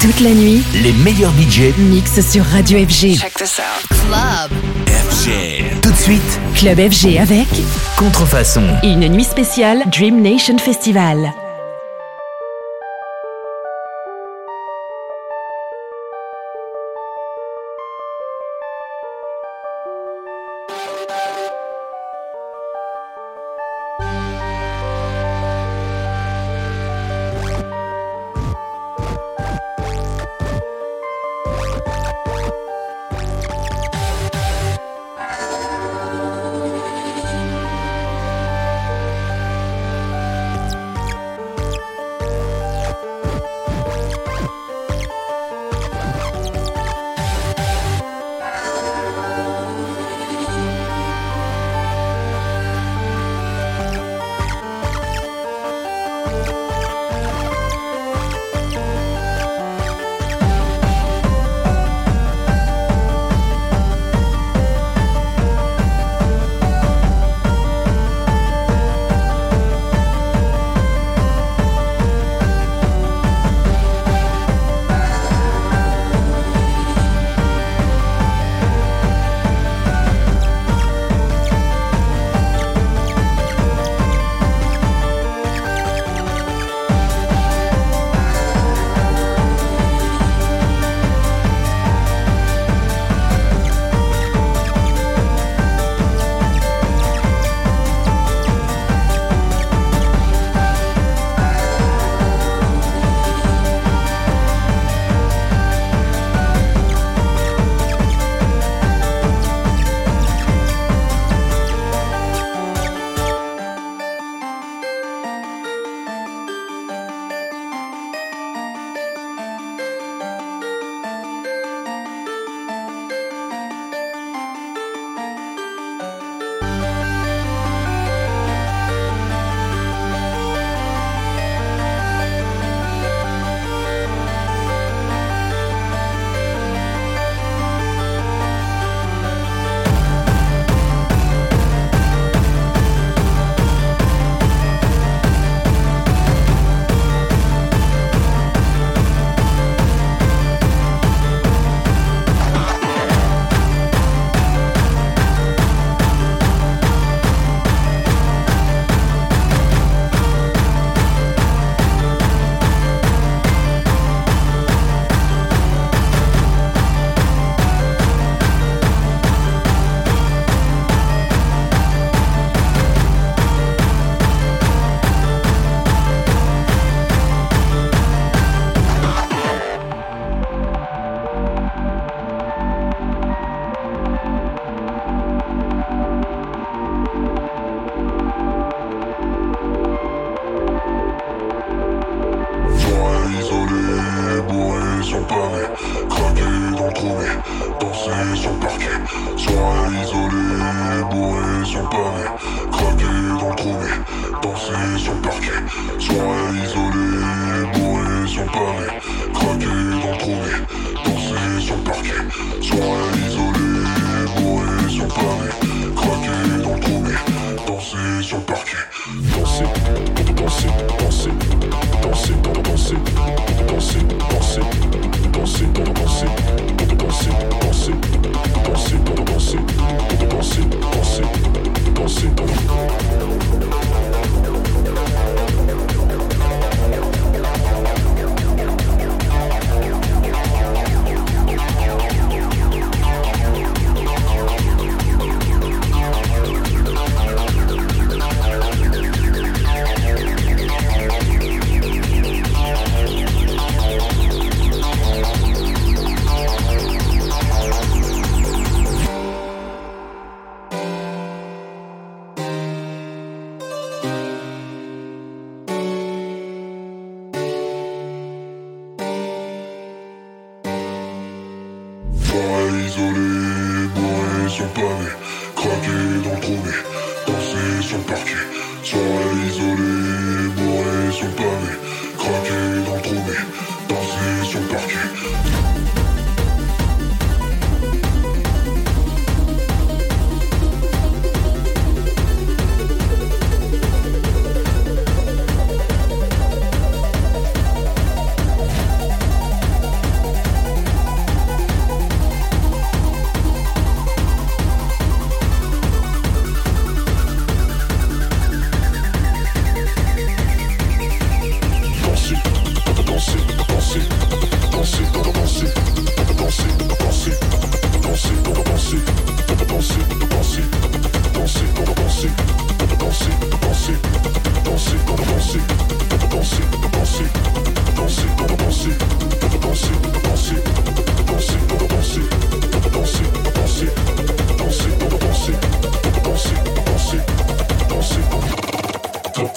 Toute la nuit, les meilleurs budgets mixent sur Radio FG. Check this out. Club FG. Tout de suite, Club FG avec Contrefaçon. Une nuit spéciale Dream Nation Festival.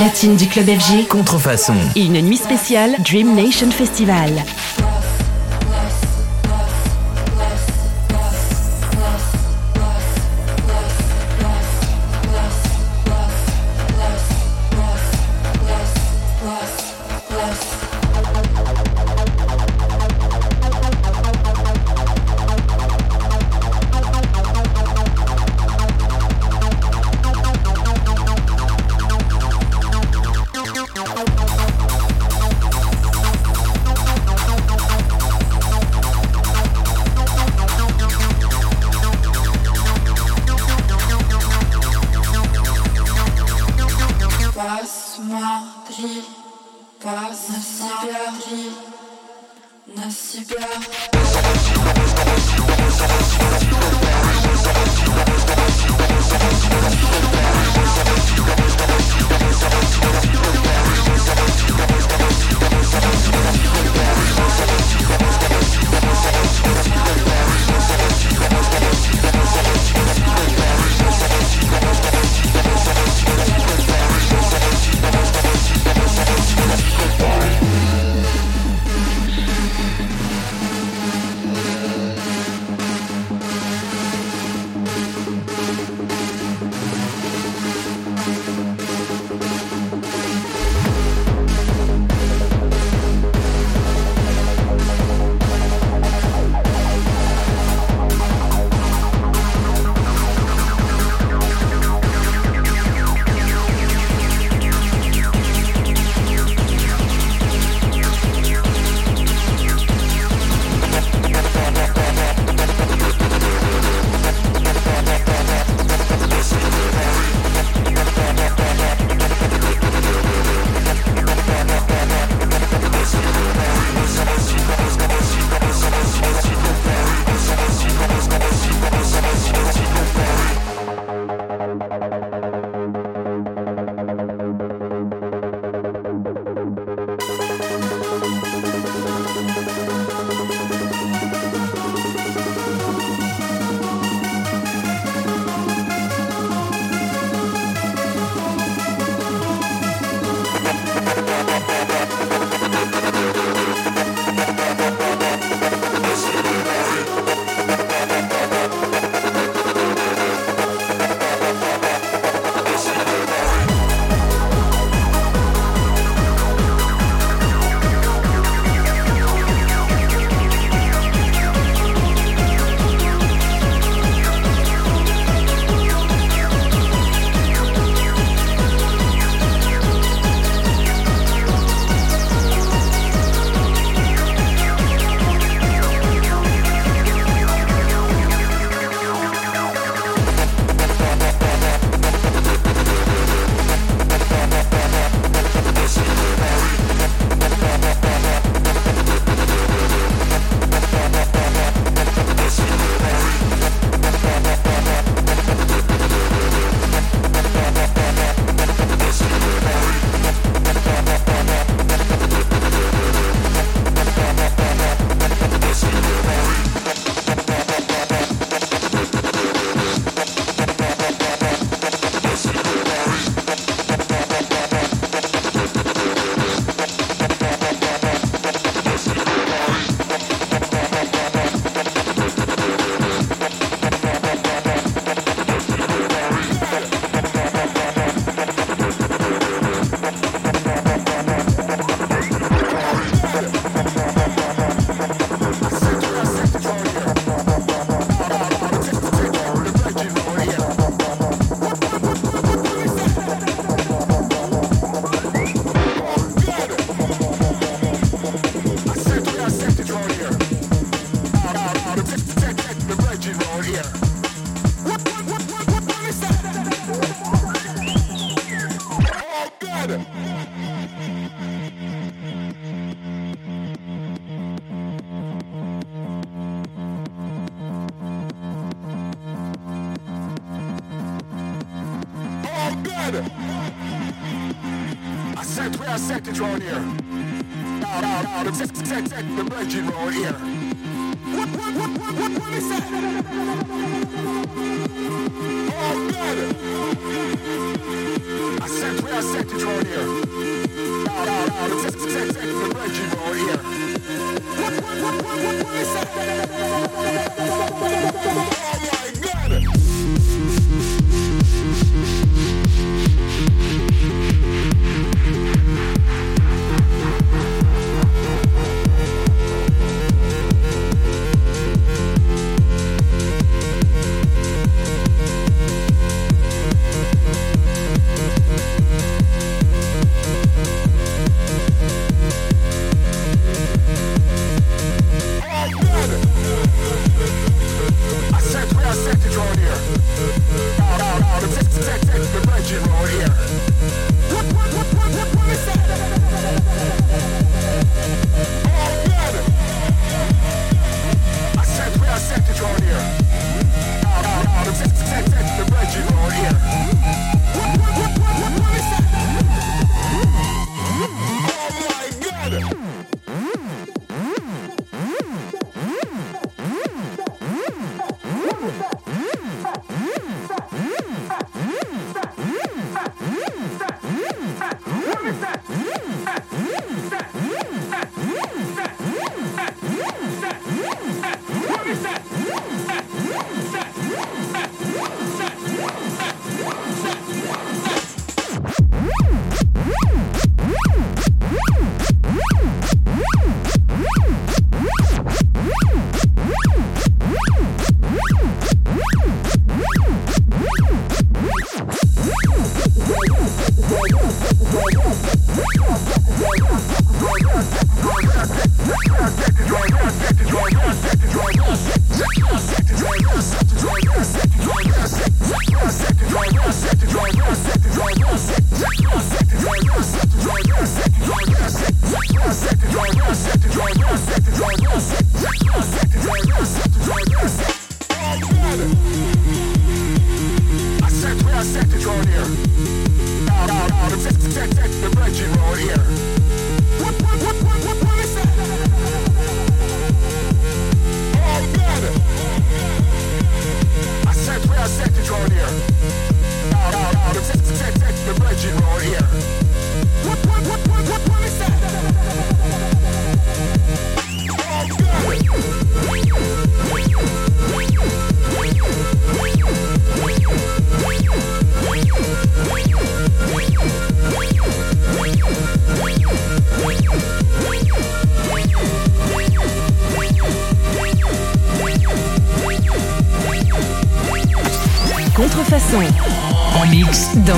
Latine du club FG. Contrefaçon. Et une nuit spéciale Dream Nation Festival.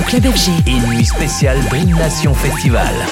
Club FG. Et nuit spéciale Dream Nation Festival.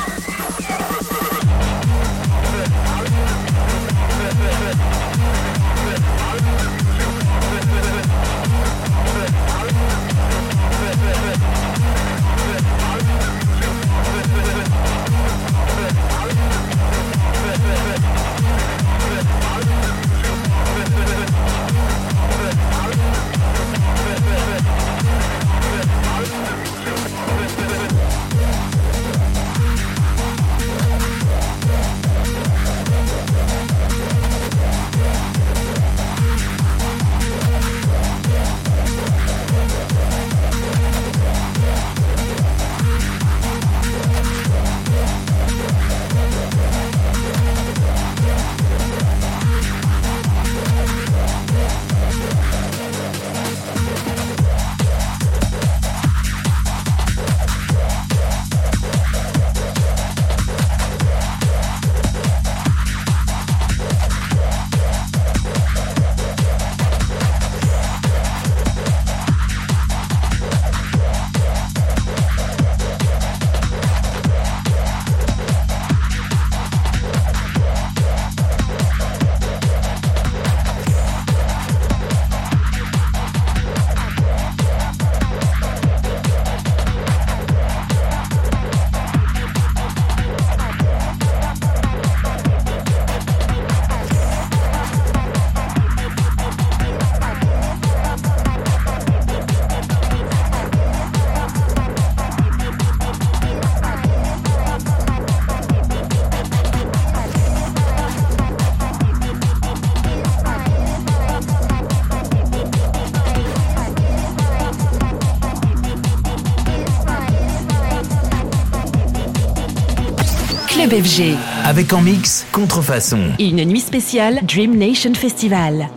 FG. Avec en mix Contrefaçon. Et une nuit spéciale Dream Nation Festival.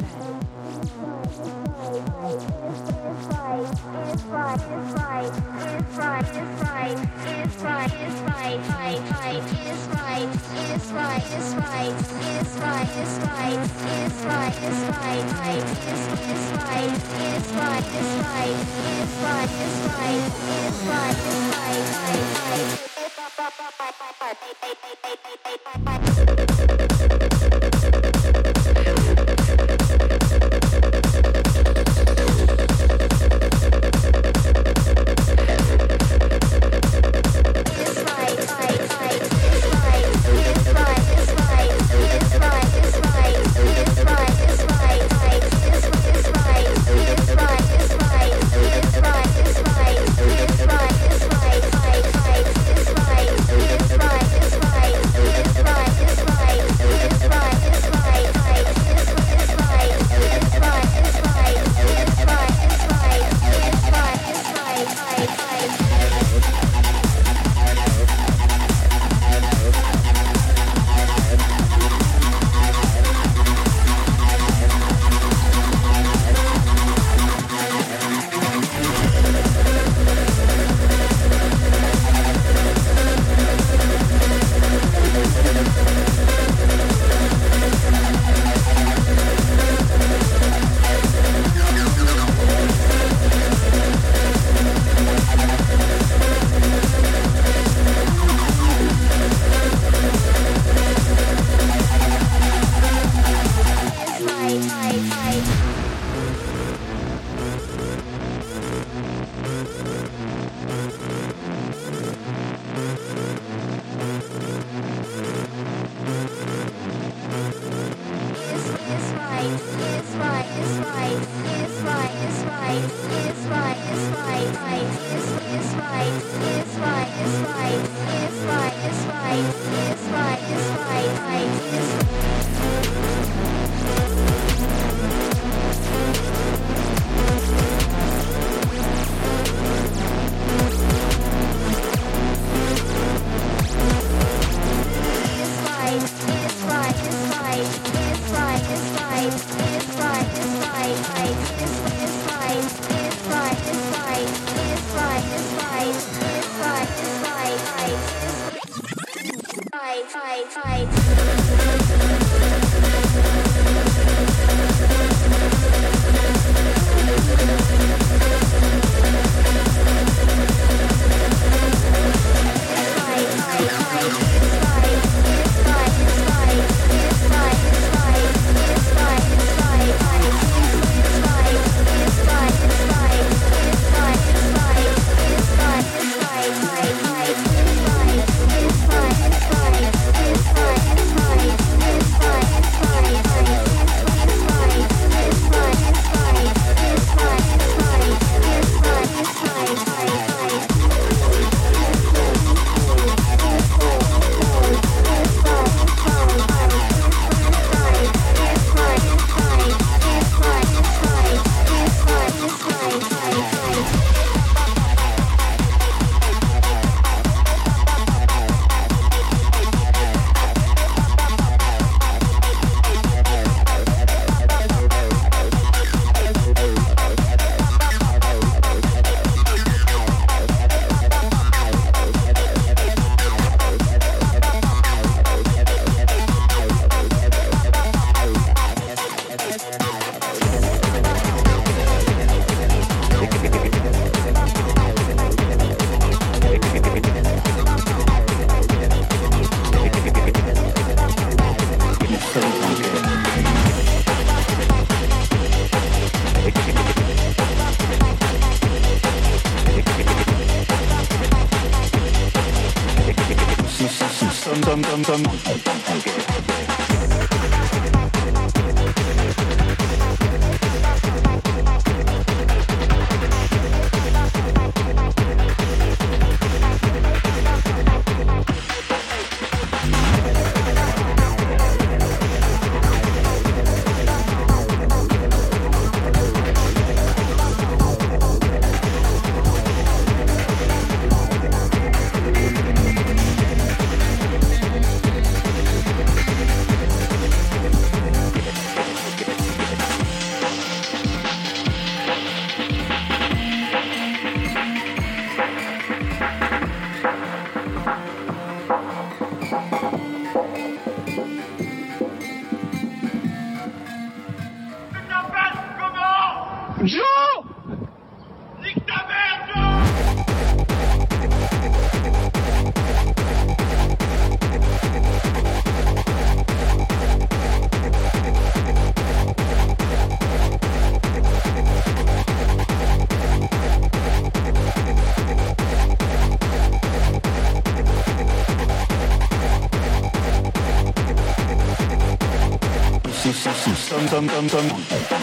当当当当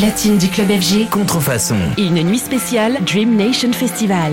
platine du club FG. Contrefaçon. Et une nuit spéciale Dream Nation Festival.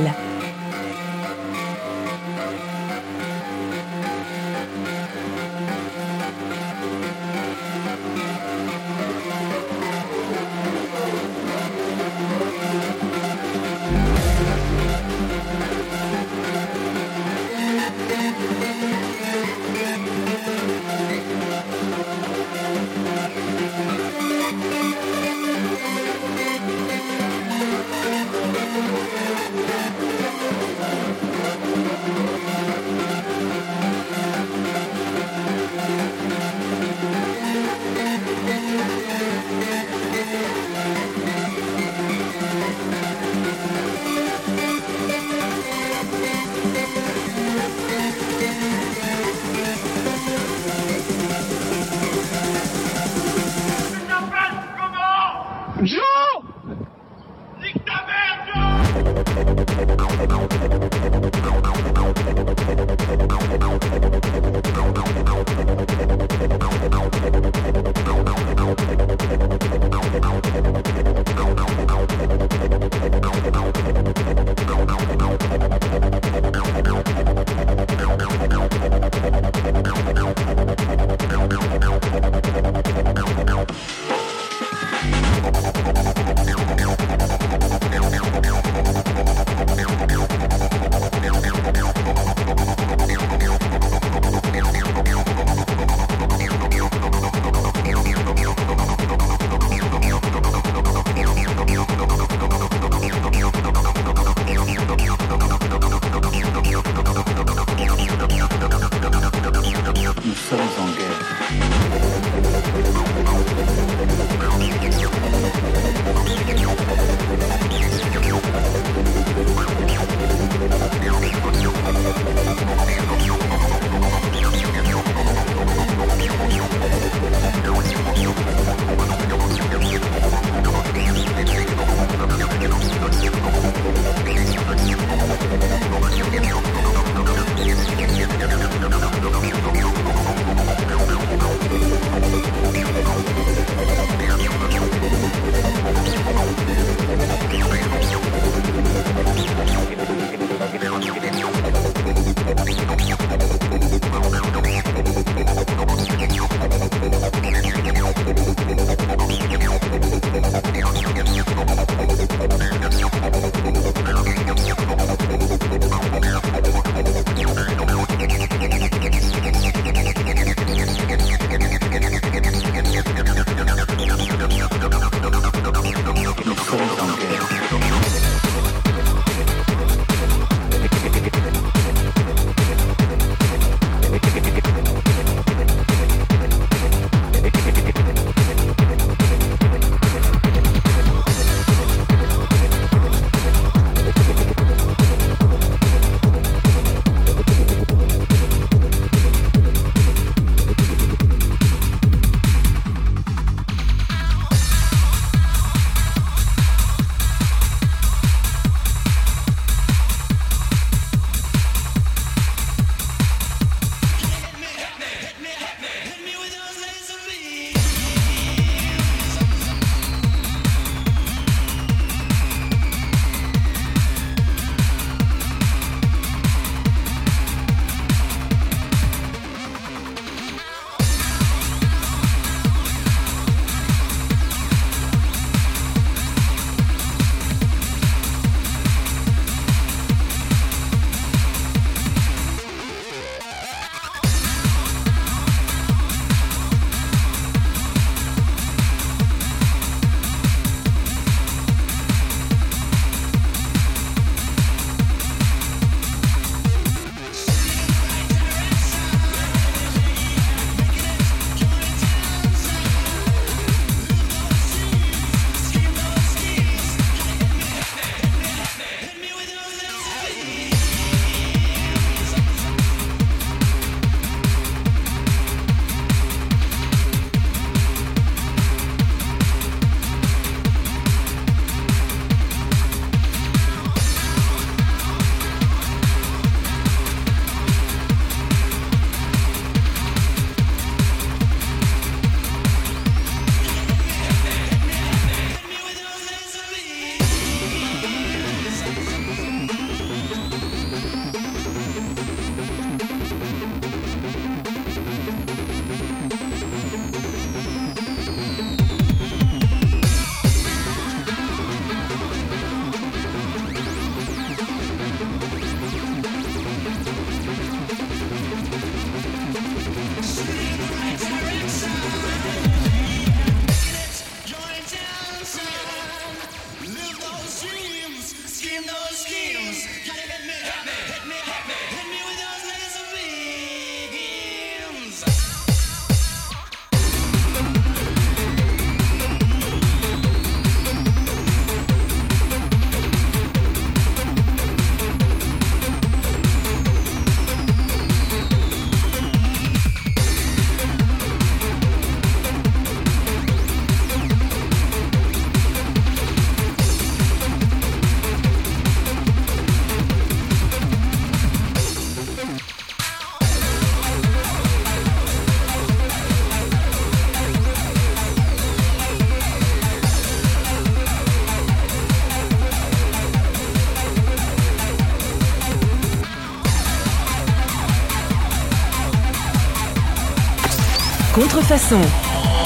Contrefaçon.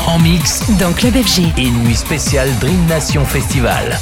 En mix dans Club FG. et nuit spéciale Dream Nation Festival.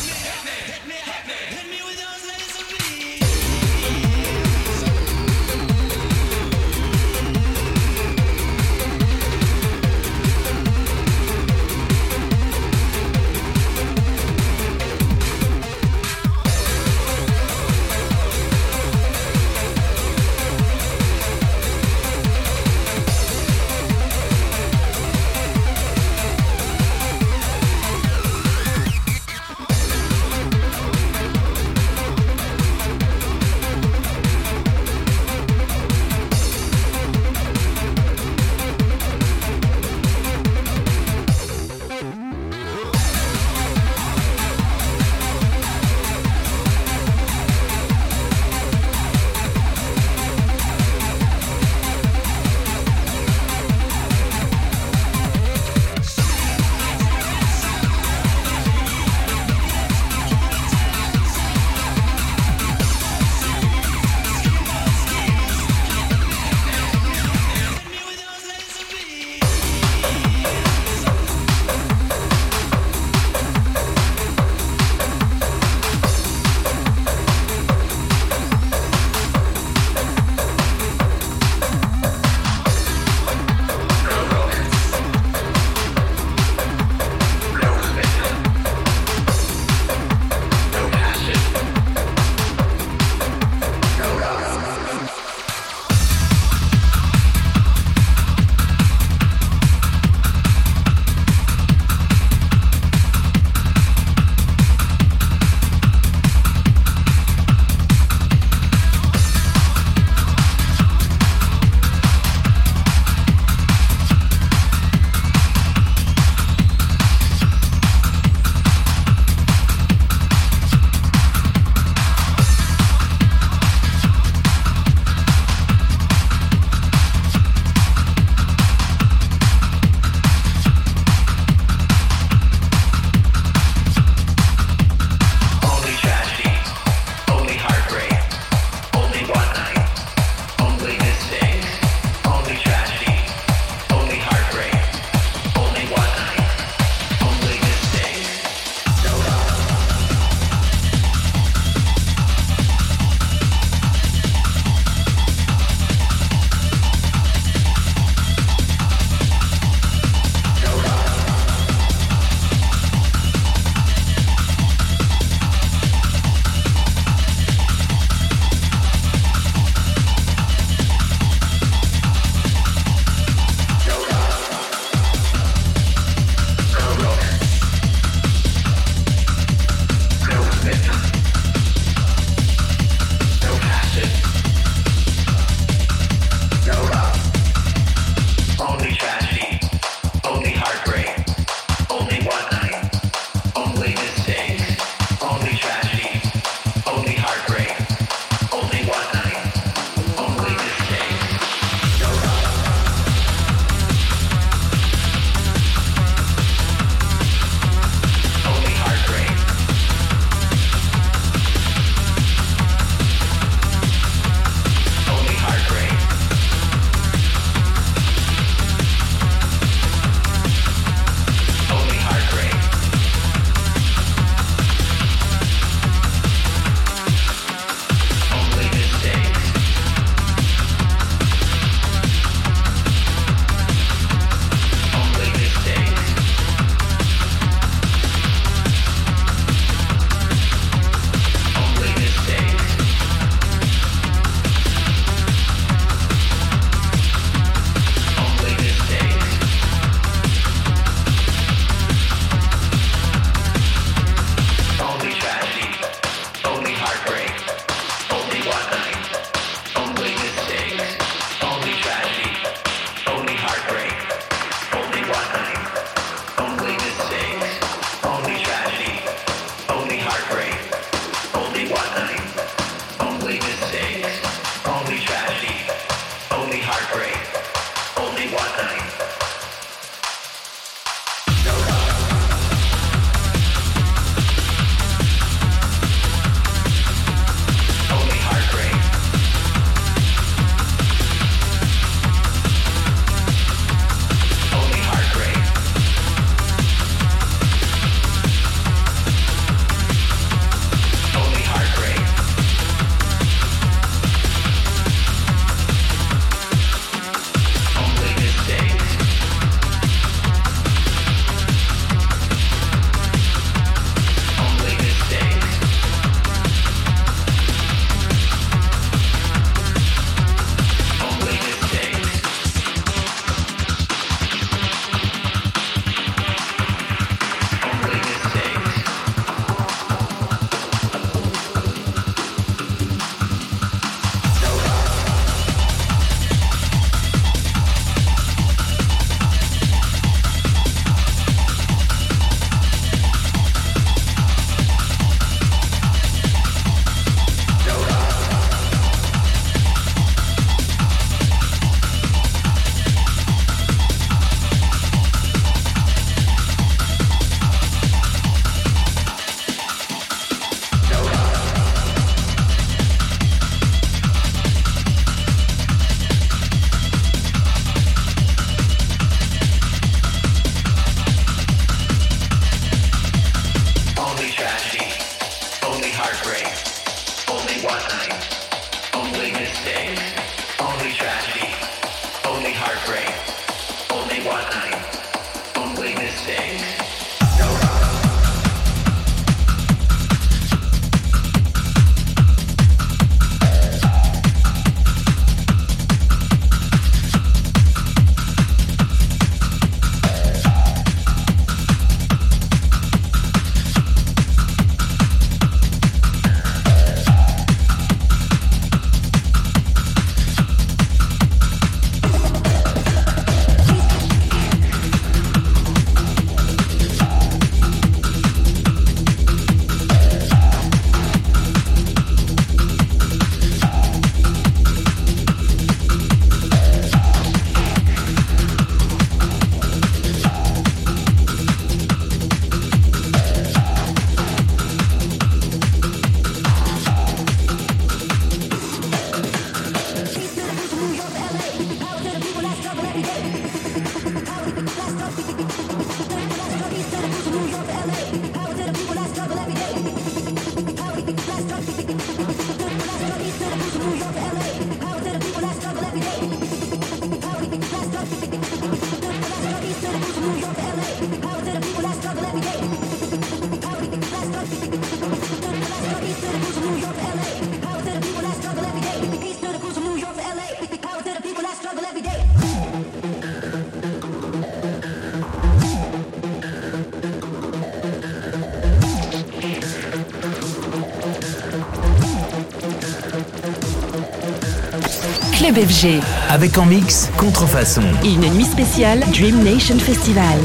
FG. Avec en mix Contrefaçon. Une nuit spéciale Dream Nation Festival.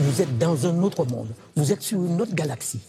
Vous êtes dans un autre monde. Vous êtes sur une autre galaxie.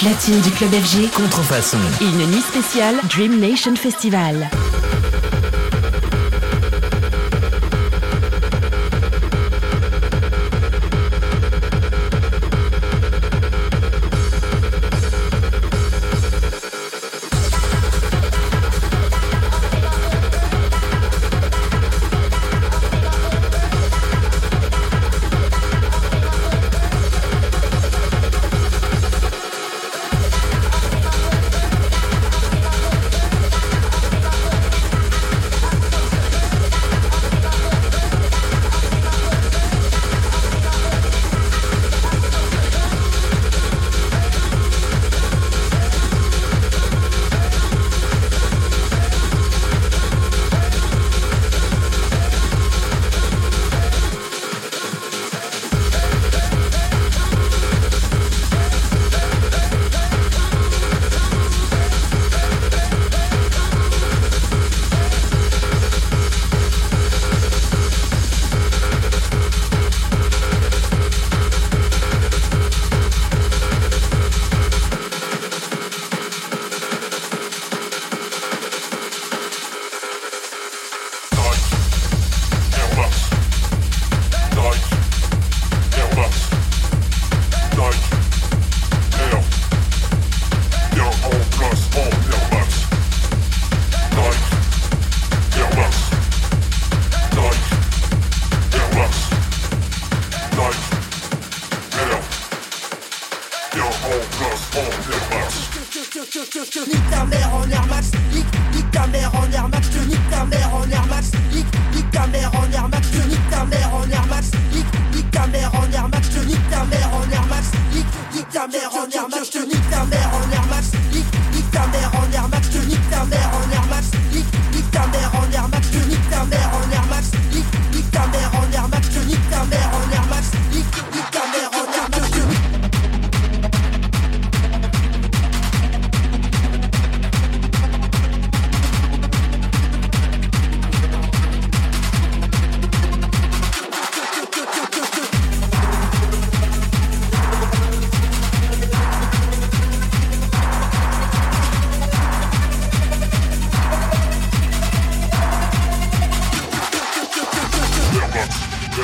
platine du club FG. Contrefaçon. Une nuit spéciale Dream Nation Festival.